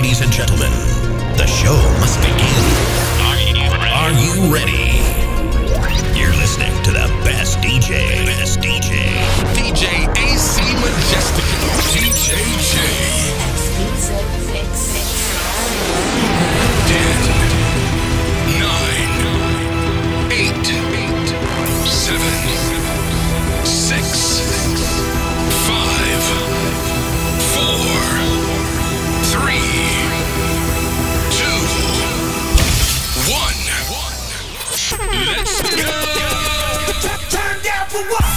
Ladies and gentlemen, the show must begin. Are you ready? Are you ready? You're listening to the best DJ. Best DJ. DJ AC Majestic. DJ Jey. what?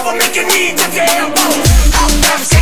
I will make you need the damn boat.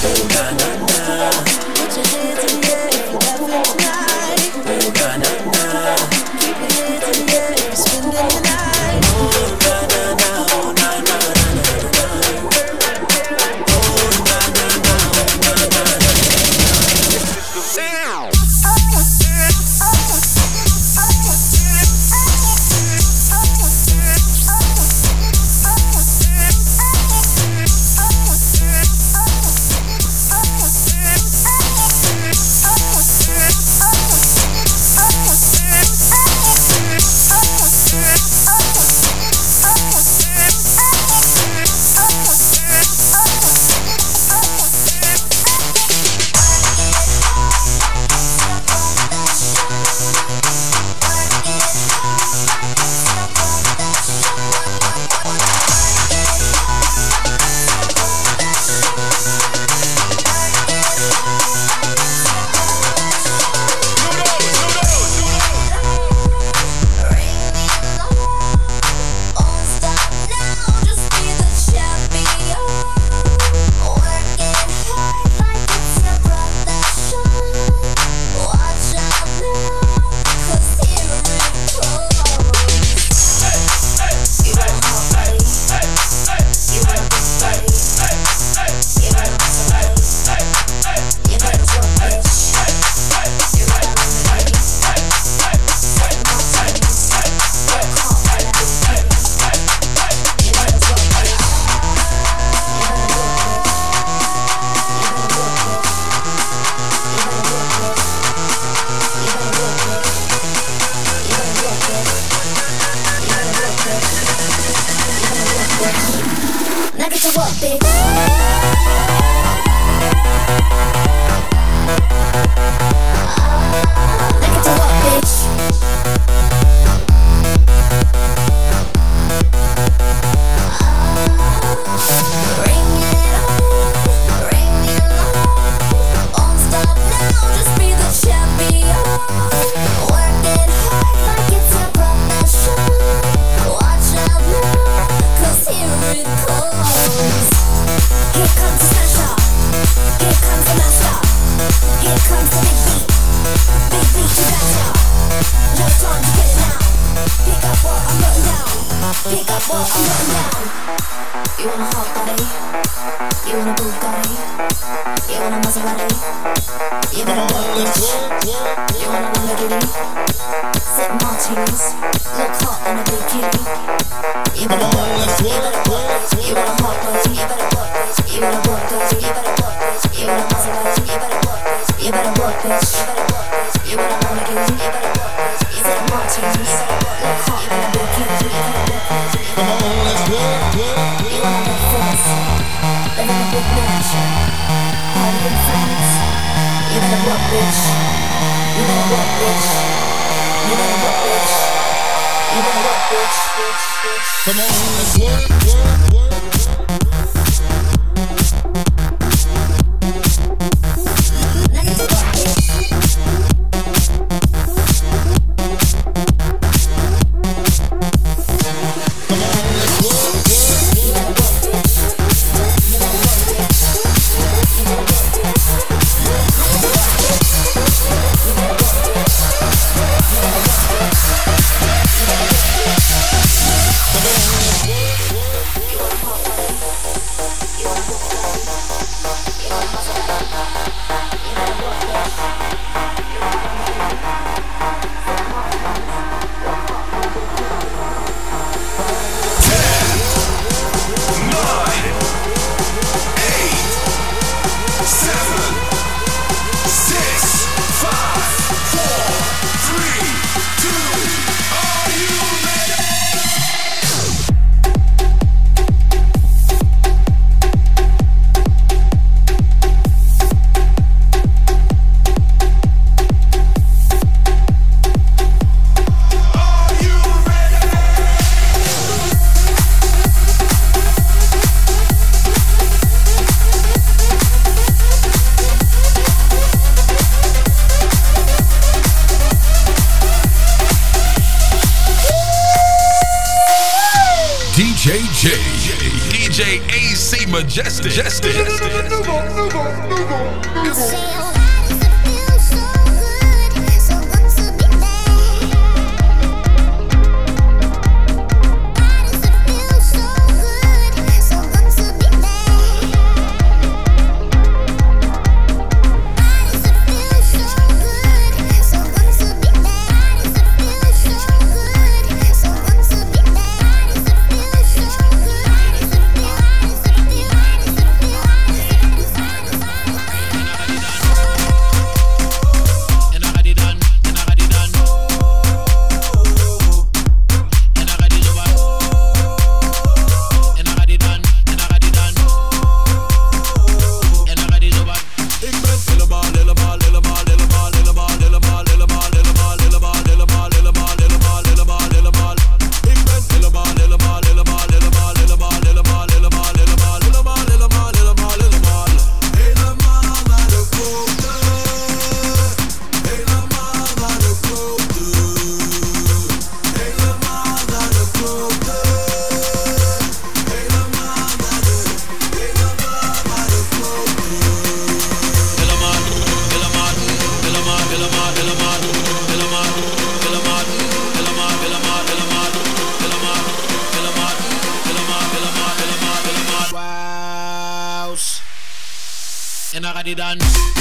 na na na. Put your hands Come on, let's work, work. Majestic. Majestic. Ramadan.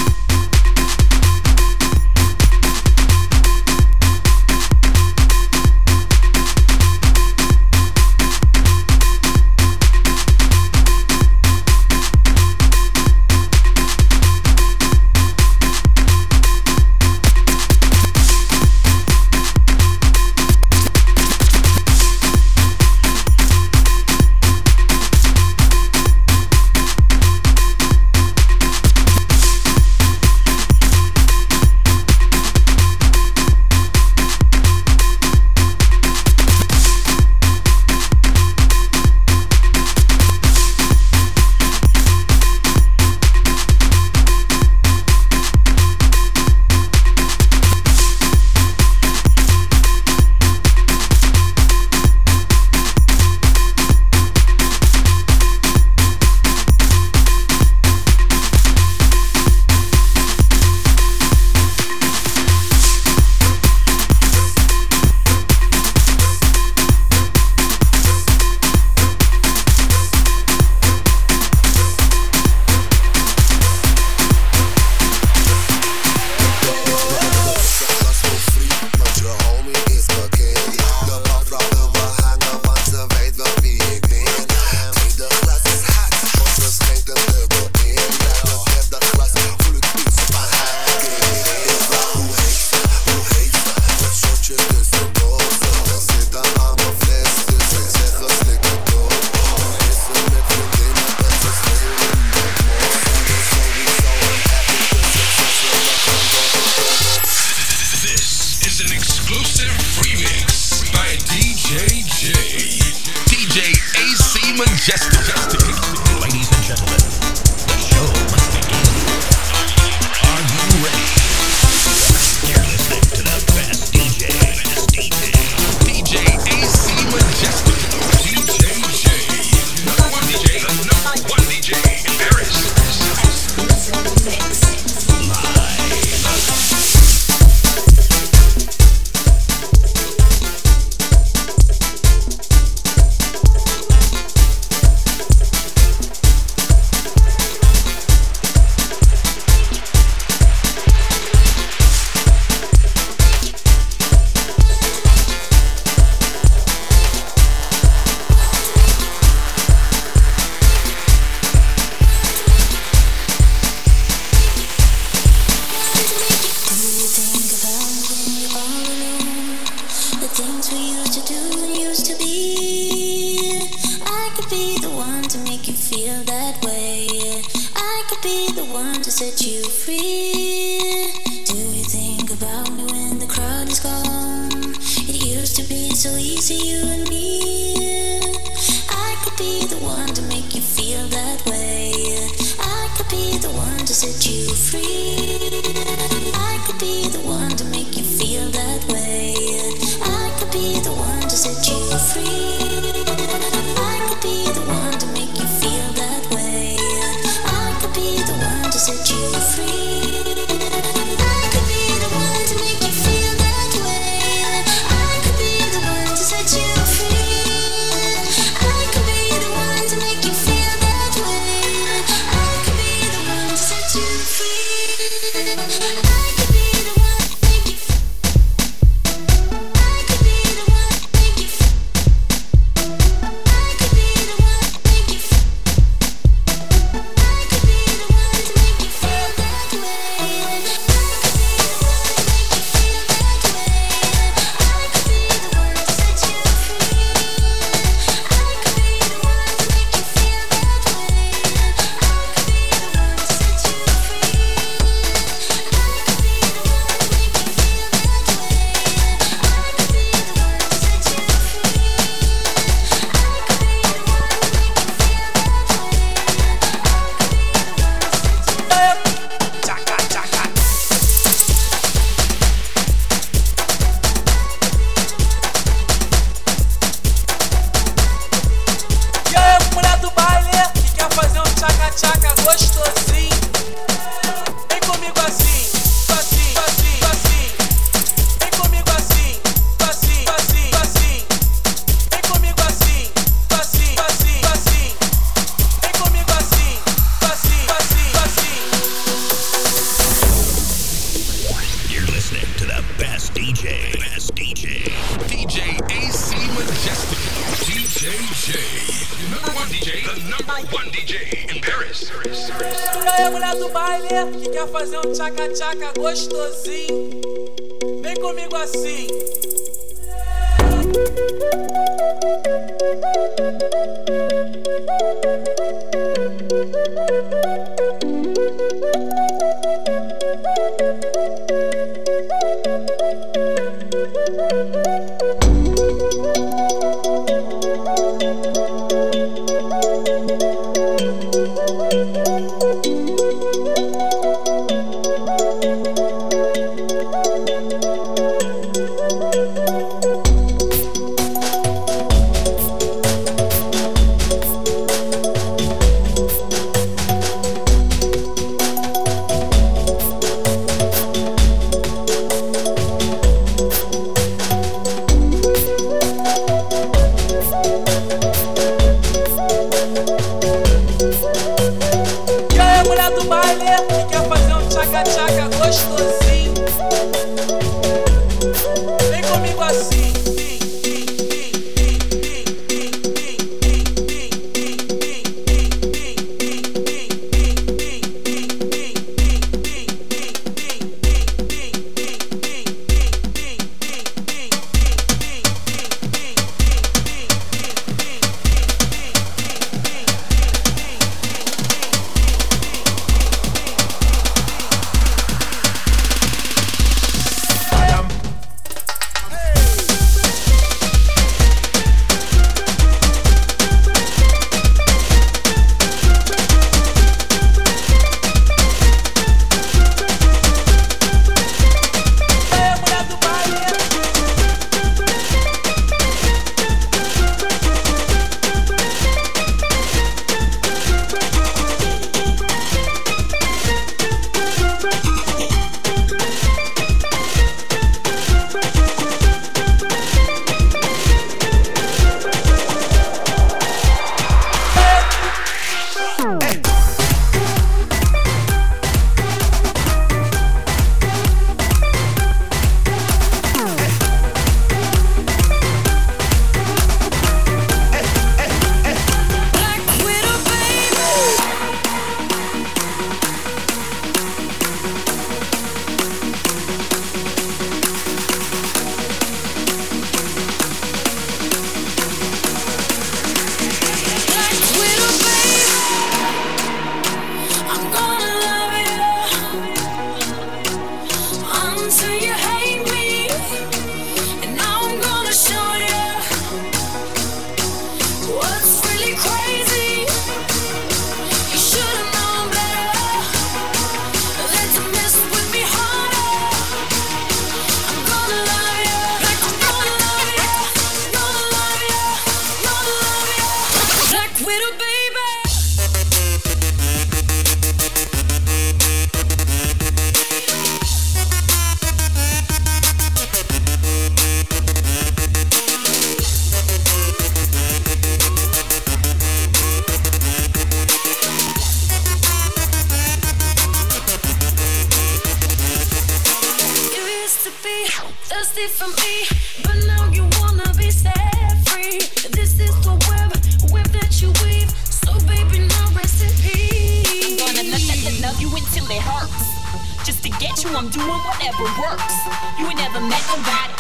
until it hurts. Just to get you, I'm doing whatever works. You ain't never met nobody.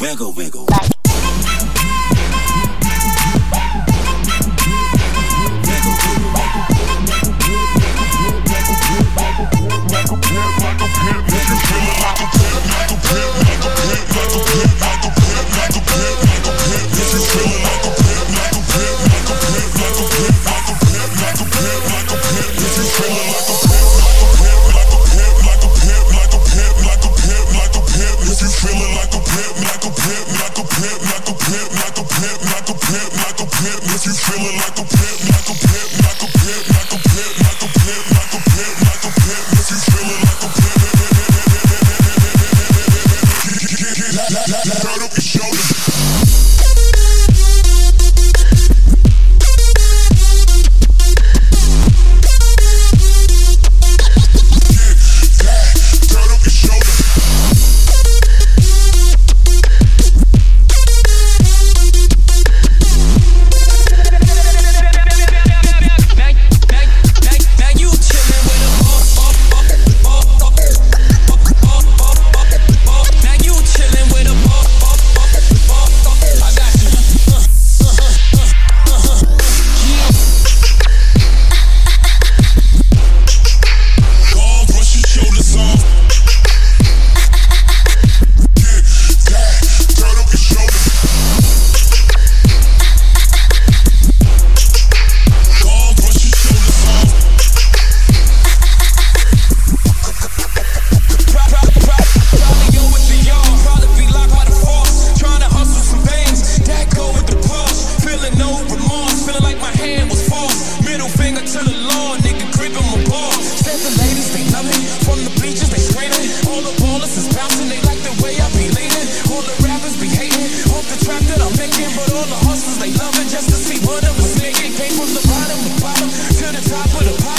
Wiggle, wiggle. bottom to the top of the pile.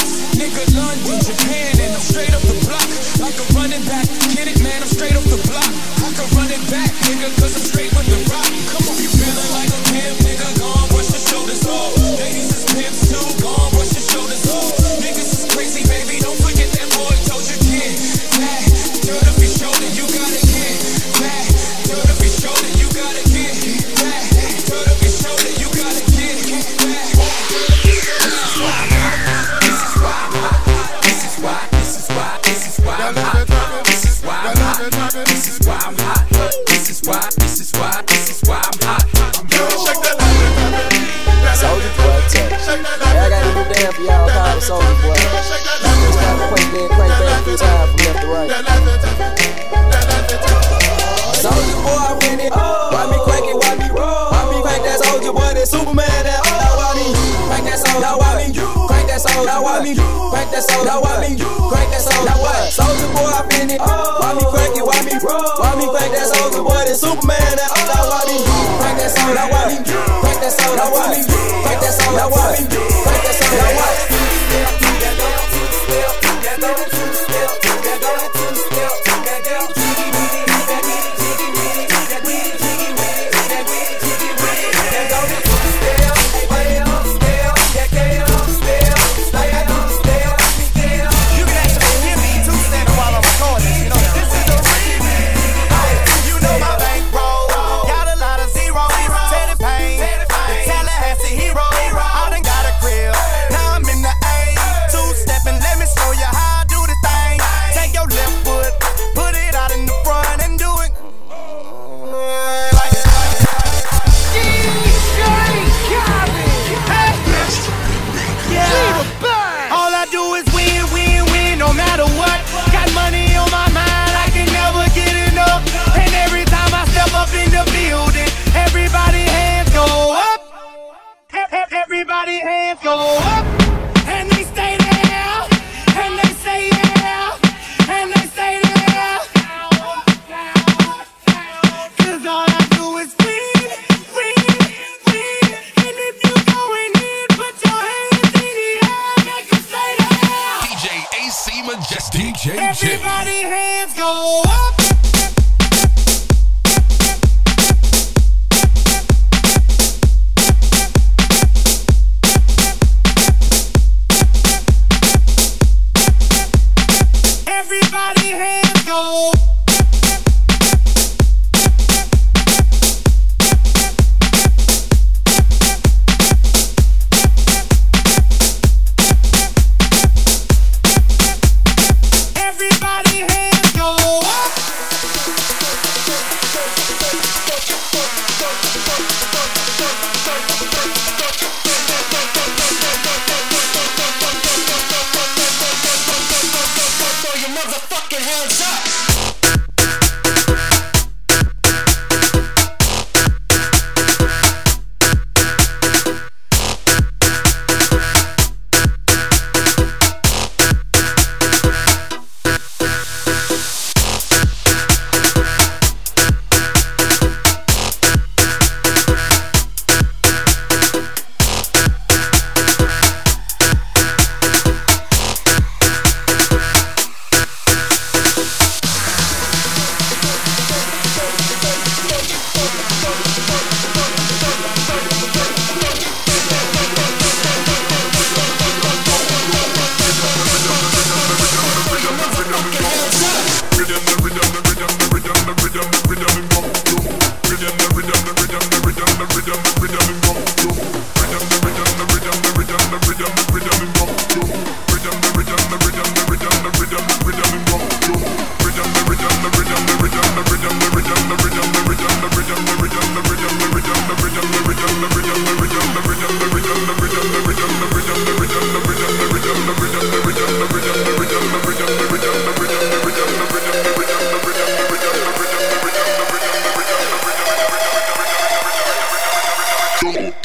Throw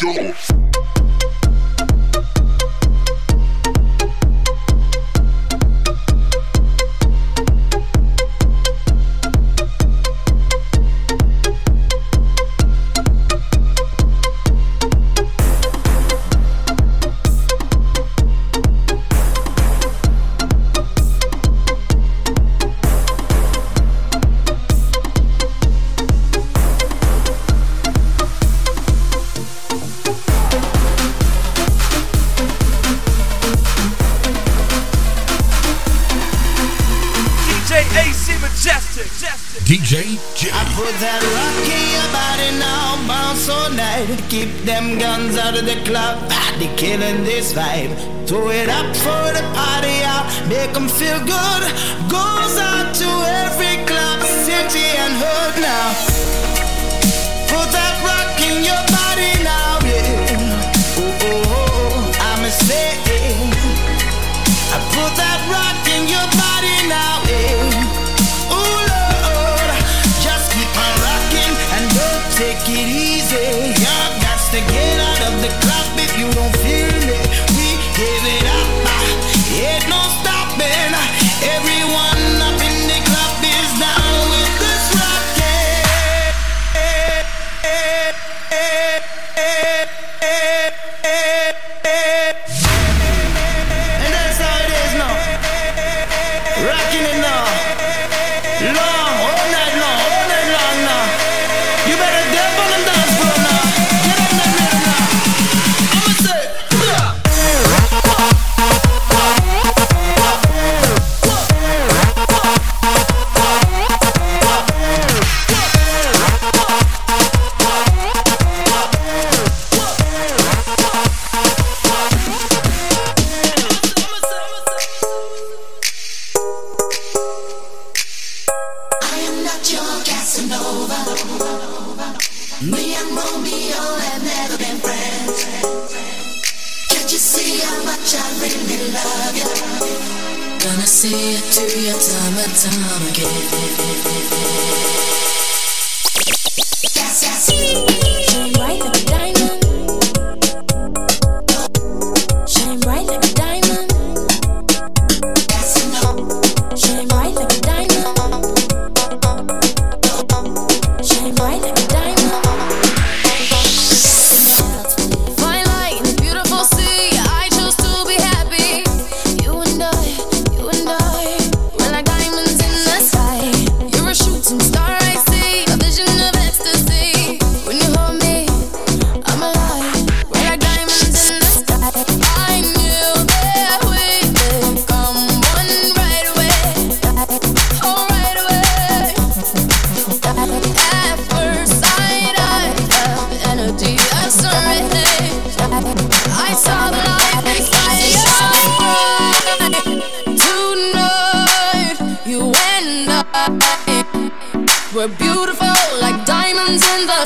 DJ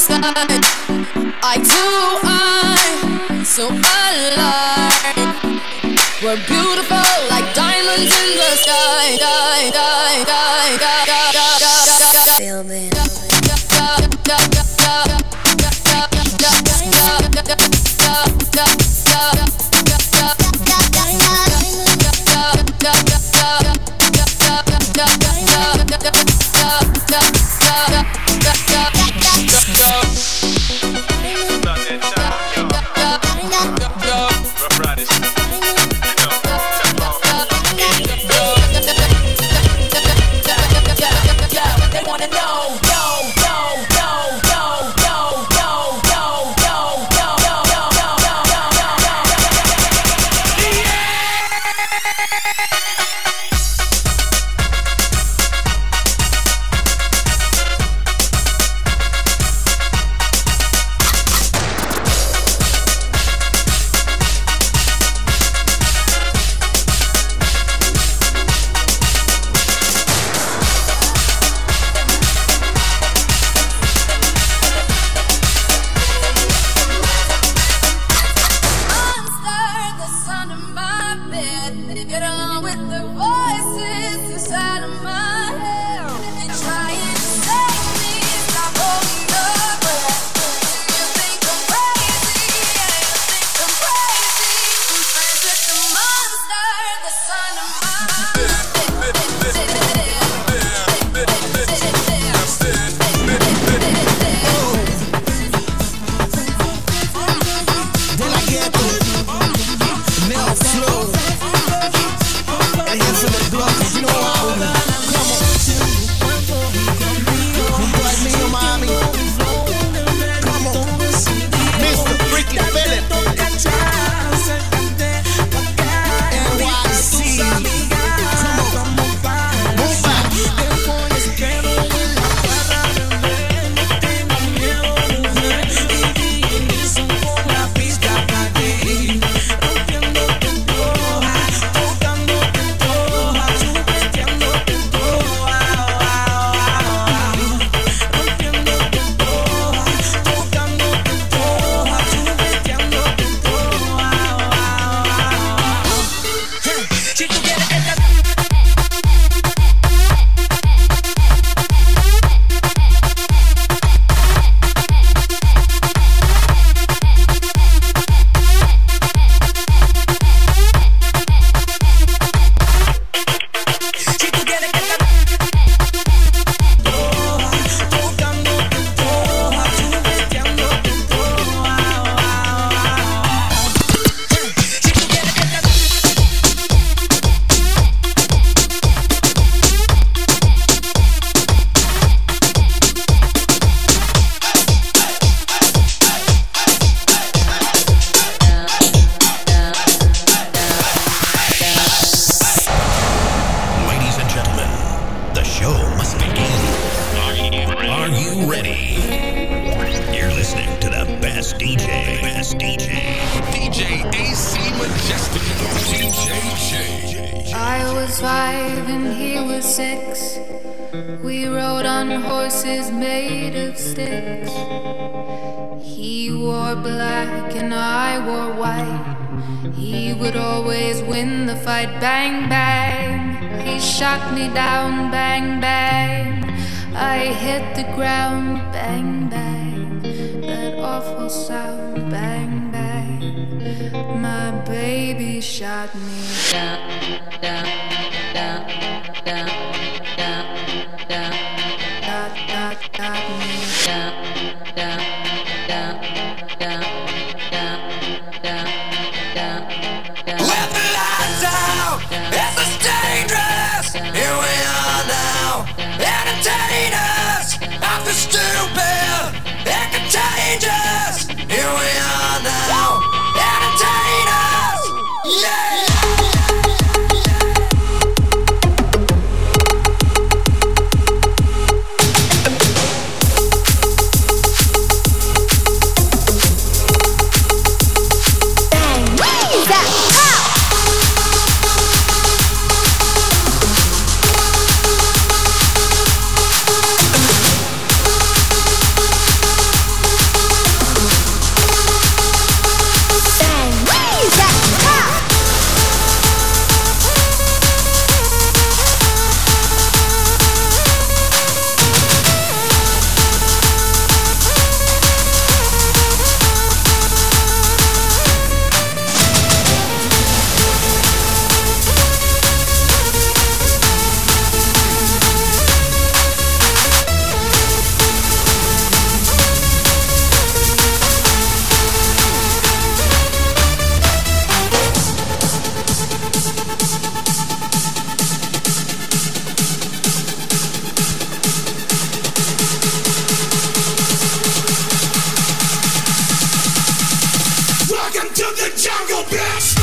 I do I so alive. We're beautiful like diamonds in the sky. sky. Welcome to the jungle, bitch!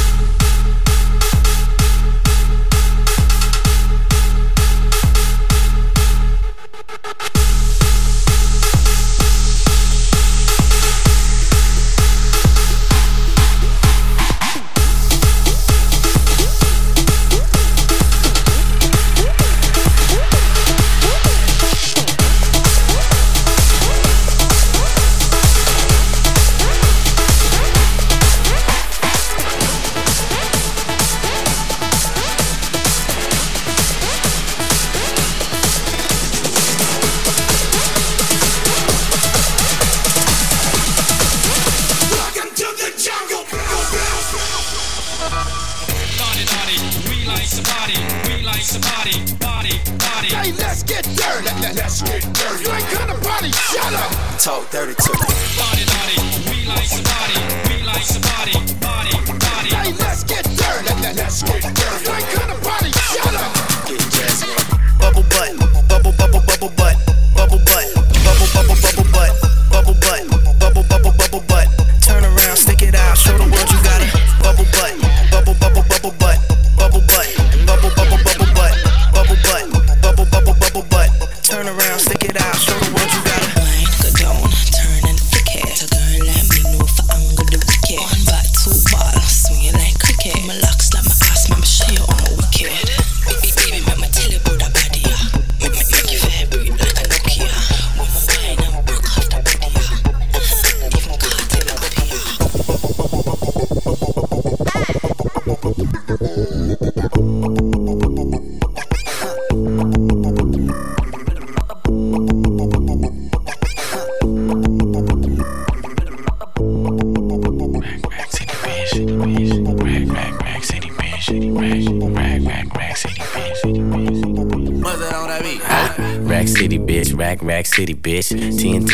face. Team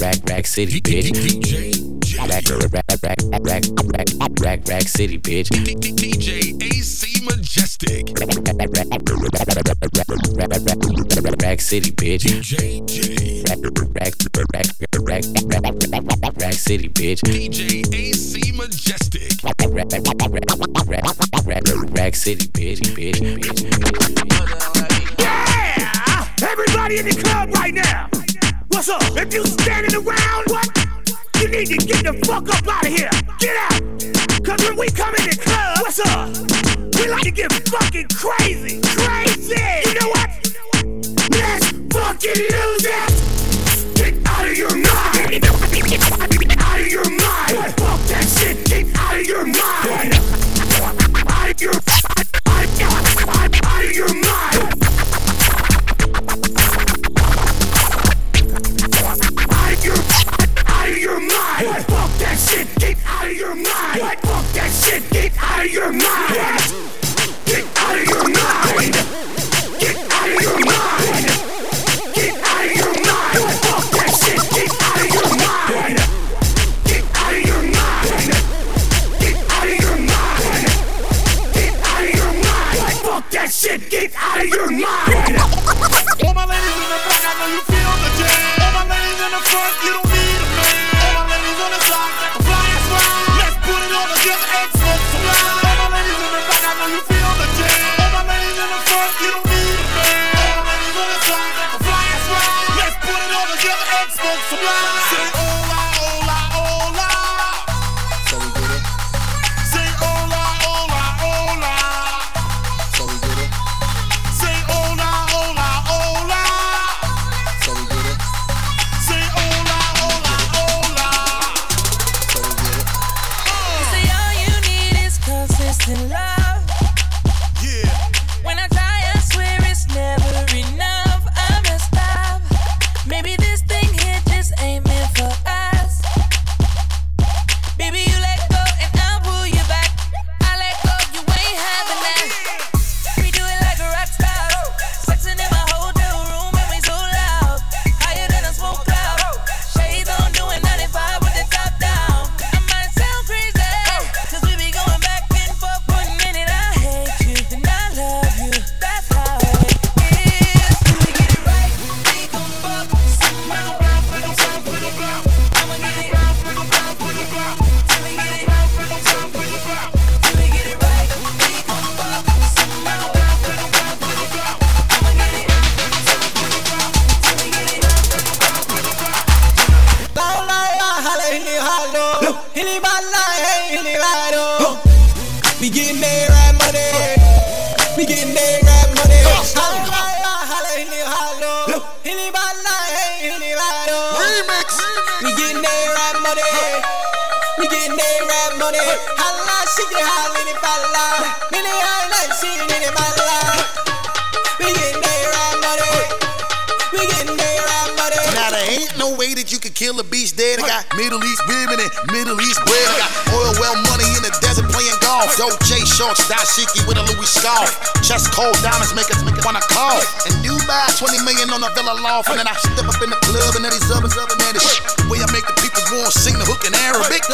rack, rack, city, bitch. Rack, rack, rack, rack, rack, rack, rack, city, bitch. DJ AC Majestic. Rack City, bitch. Rack, rack, rack, rack, rack, rack, rack city, bitch. DJ AC Majestic. Rack city, bitch, bitch, bitch. Everybody in the club right now. What's up? If you standing around, what? You need to get the fuck up out of here. Get out. Cause when we come in the club, what's up? We like to get fucking crazy. Crazy. You know what? Let's fucking lose it. Get out of your mind. Out of your mind. Fuck that shit. Get out of your mind. Out of your your mind. Get out of your mind. Get out of your mind. Get out of your mind. Fuck that shit. Get out of your mind. Get out of your mind. Get out of your mind. Get out of your mind. Fuck that shit. Get out of your mind. All my ladies in the back, I know you feel the jam. All my ladies in the front, you don't no way that you could kill a beast dead. I got Middle East women and Middle East bread. I got oil well money in the desert playing golf. Joe J shorts, dashiki with a Louis scarf. Chest cold diamonds make us make us wanna call. And Dubai, 20 million on a villa loft. And then I step up in the club and then these and up and then the shit. I make the people want sing the hook in Arabic.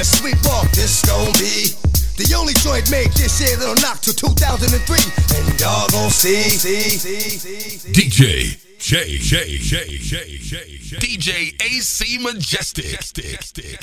a sweep off. This gon' be the only joint made this year that'll knock to 2003. And dog gon' see, see, see, see, DJ. Jey, J, J, J, J, DJ AC Majestic. Majestic.